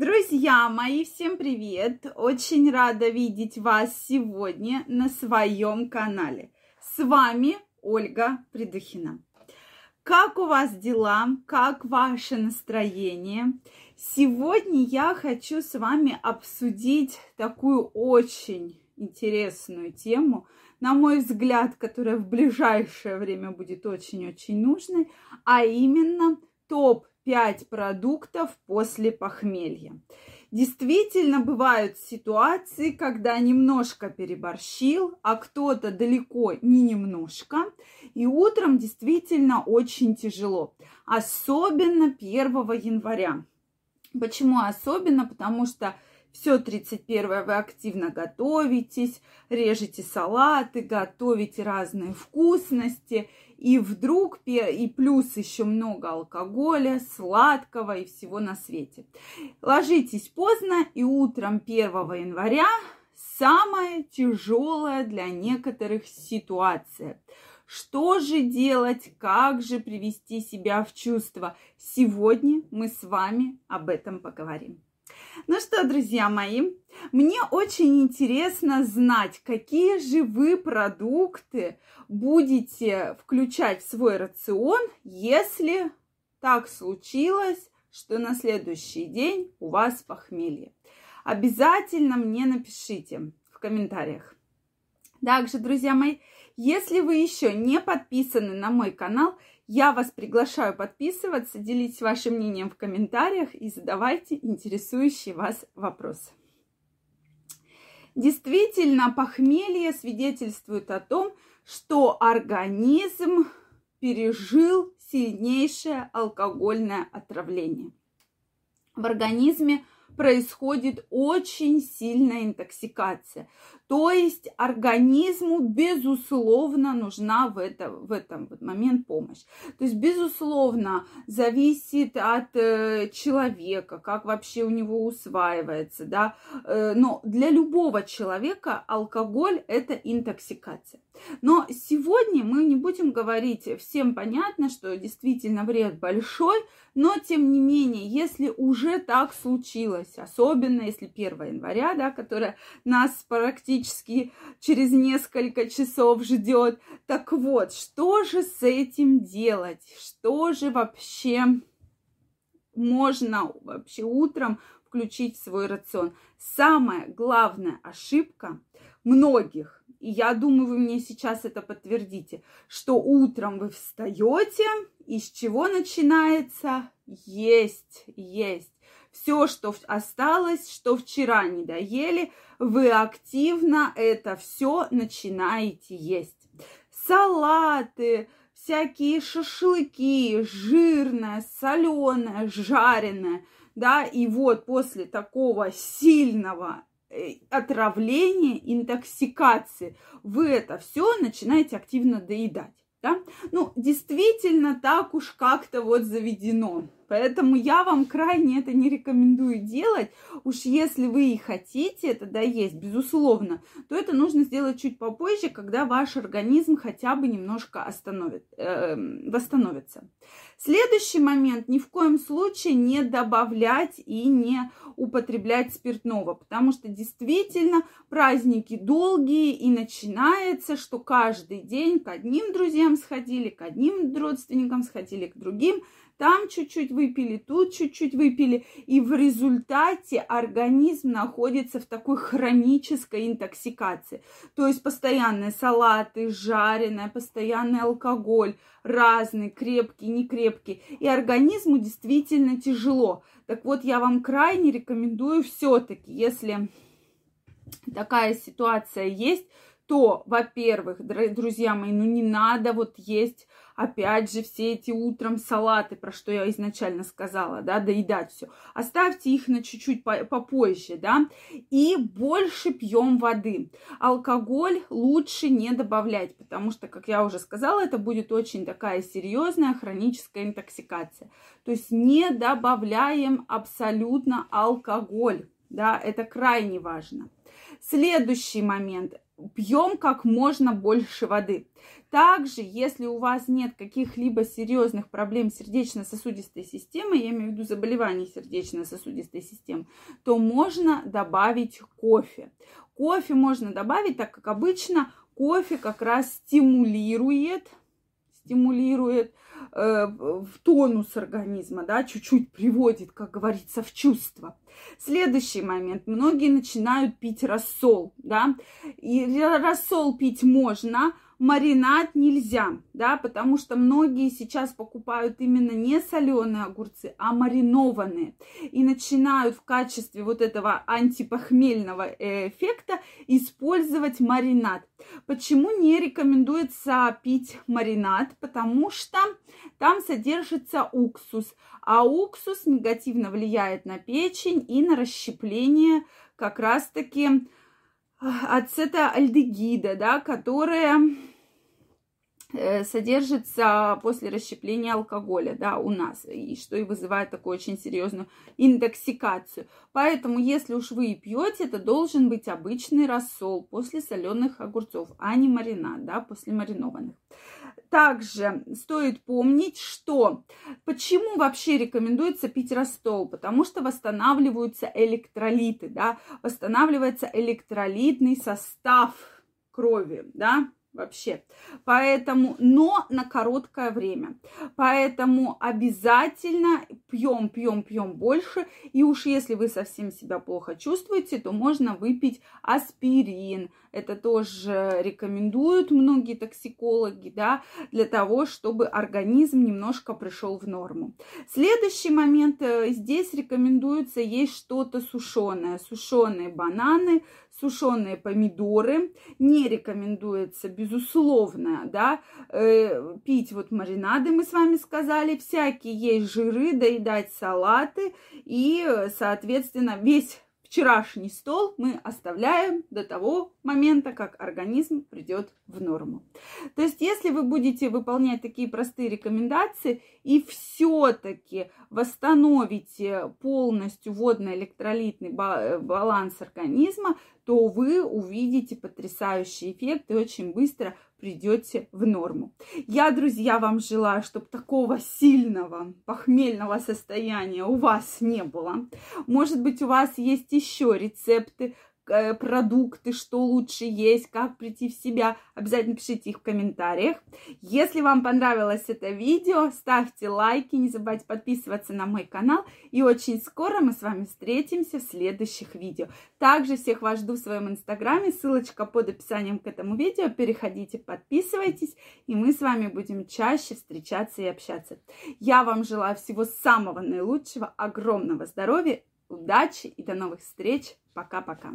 Друзья мои, всем привет! Очень рада видеть вас сегодня на своем канале. С вами Ольга Придухина. Как у вас дела? Как ваше настроение? Сегодня я хочу с вами обсудить такую очень интересную тему, на мой взгляд, которая в ближайшее время будет очень-очень нужной, а именно топ-5 продуктов после похмелья. Действительно, бывают ситуации, когда немножко переборщил, а кто-то далеко не немножко. И утром действительно очень тяжело. Особенно 1 января. Почему особенно? Потому что все 31 вы активно готовитесь, режете салаты, готовите разные вкусности. И вдруг, и плюс еще много алкоголя, сладкого и всего на свете. Ложитесь поздно, и утром 1 января самая тяжелая для некоторых ситуация. Что же делать, как же привести себя в чувство? Сегодня мы с вами об этом поговорим. Ну что, друзья мои, мне очень интересно знать, какие же вы продукты будете включать в свой рацион, если так случилось, что на следующий день у вас похмелье. Обязательно мне напишите в комментариях. Также, друзья мои, если вы еще не подписаны на мой канал, я вас приглашаю подписываться, делитесь вашим мнением в комментариях и задавайте интересующие вас вопросы. Действительно, похмелье свидетельствует о том, что организм пережил сильнейшее алкогольное отравление. В организме происходит очень сильная интоксикация. То есть организму, безусловно, нужна в, это, в этом момент помощь. То есть, безусловно, зависит от э, человека, как вообще у него усваивается, да. Э, но для любого человека алкоголь – это интоксикация. Но сегодня мы не будем говорить, всем понятно, что действительно вред большой, но тем не менее, если уже так случилось, особенно если 1 января, да, которая нас практически через несколько часов ждет, так вот, что же с этим делать? Что же вообще можно вообще утром включить в свой рацион? Самая главная ошибка многих и я думаю, вы мне сейчас это подтвердите, что утром вы встаете, и с чего начинается? Есть, есть. Все, что осталось, что вчера не доели, вы активно это все начинаете есть. Салаты, всякие шашлыки, жирное, соленое, жареное, да, и вот после такого сильного Э, отравление, интоксикации, вы это все начинаете активно доедать. Да? Ну, действительно, так уж как-то вот заведено. Поэтому я вам крайне это не рекомендую делать. Уж если вы и хотите это доесть, безусловно, то это нужно сделать чуть попозже, когда ваш организм хотя бы немножко остановит, э, восстановится. Следующий момент, ни в коем случае не добавлять и не употреблять спиртного, потому что действительно праздники долгие и начинается, что каждый день к одним друзьям сходили, к одним родственникам сходили, к другим – там чуть-чуть выпили, тут чуть-чуть выпили, и в результате организм находится в такой хронической интоксикации. То есть постоянные салаты, жареное, постоянный алкоголь, разный, крепкий, некрепкий. И организму действительно тяжело. Так вот, я вам крайне рекомендую все-таки, если такая ситуация есть, то, во-первых, друзья мои, ну не надо вот есть опять же, все эти утром салаты, про что я изначально сказала, да, доедать все. Оставьте их на чуть-чуть попозже, да, и больше пьем воды. Алкоголь лучше не добавлять, потому что, как я уже сказала, это будет очень такая серьезная хроническая интоксикация. То есть не добавляем абсолютно алкоголь Да, это крайне важно. Следующий момент. Пьем как можно больше воды. Также, если у вас нет каких-либо серьезных проблем сердечно-сосудистой системы, я имею в виду заболеваний сердечно-сосудистой системы, то можно добавить кофе. Кофе можно добавить, так как обычно кофе как раз стимулирует, стимулирует э, в тонус организма, да, чуть-чуть приводит, как говорится, в чувство. Следующий момент. Многие начинают пить рассол, да, и рассол пить можно, маринад нельзя, да, потому что многие сейчас покупают именно не соленые огурцы, а маринованные. И начинают в качестве вот этого антипохмельного эффекта использовать маринад. Почему не рекомендуется пить маринад? Потому что там содержится уксус, а уксус негативно влияет на печень и на расщепление как раз-таки ацетоальдегида, да, которая содержится после расщепления алкоголя, да, у нас, и что и вызывает такую очень серьезную интоксикацию. Поэтому, если уж вы и пьете, это должен быть обычный рассол после соленых огурцов, а не маринад, да, после маринованных. Также стоит помнить, что почему вообще рекомендуется пить растол? Потому что восстанавливаются электролиты, да, восстанавливается электролитный состав крови, да, вообще. Поэтому, но на короткое время. Поэтому обязательно пьем, пьем, пьем больше. И уж если вы совсем себя плохо чувствуете, то можно выпить аспирин. Это тоже рекомендуют многие токсикологи, да, для того, чтобы организм немножко пришел в норму. Следующий момент. Э, здесь рекомендуется есть что-то сушеное. Сушеные бананы, сушеные помидоры. Не рекомендуется, безусловно, да, э, пить вот маринады, мы с вами сказали, всякие есть жиры, доедать салаты и, соответственно, весь вчерашний стол мы оставляем до того момента, как организм придет в норму. То есть, если вы будете выполнять такие простые рекомендации и все-таки восстановите полностью водно-электролитный баланс организма, то вы увидите потрясающий эффект и очень быстро придете в норму. Я, друзья, вам желаю, чтобы такого сильного похмельного состояния у вас не было. Может быть, у вас есть еще рецепты продукты, что лучше есть, как прийти в себя, обязательно пишите их в комментариях. Если вам понравилось это видео, ставьте лайки, не забывайте подписываться на мой канал. И очень скоро мы с вами встретимся в следующих видео. Также всех вас жду в своем инстаграме, ссылочка под описанием к этому видео. Переходите, подписывайтесь, и мы с вами будем чаще встречаться и общаться. Я вам желаю всего самого наилучшего, огромного здоровья, удачи и до новых встреч. Пока-пока.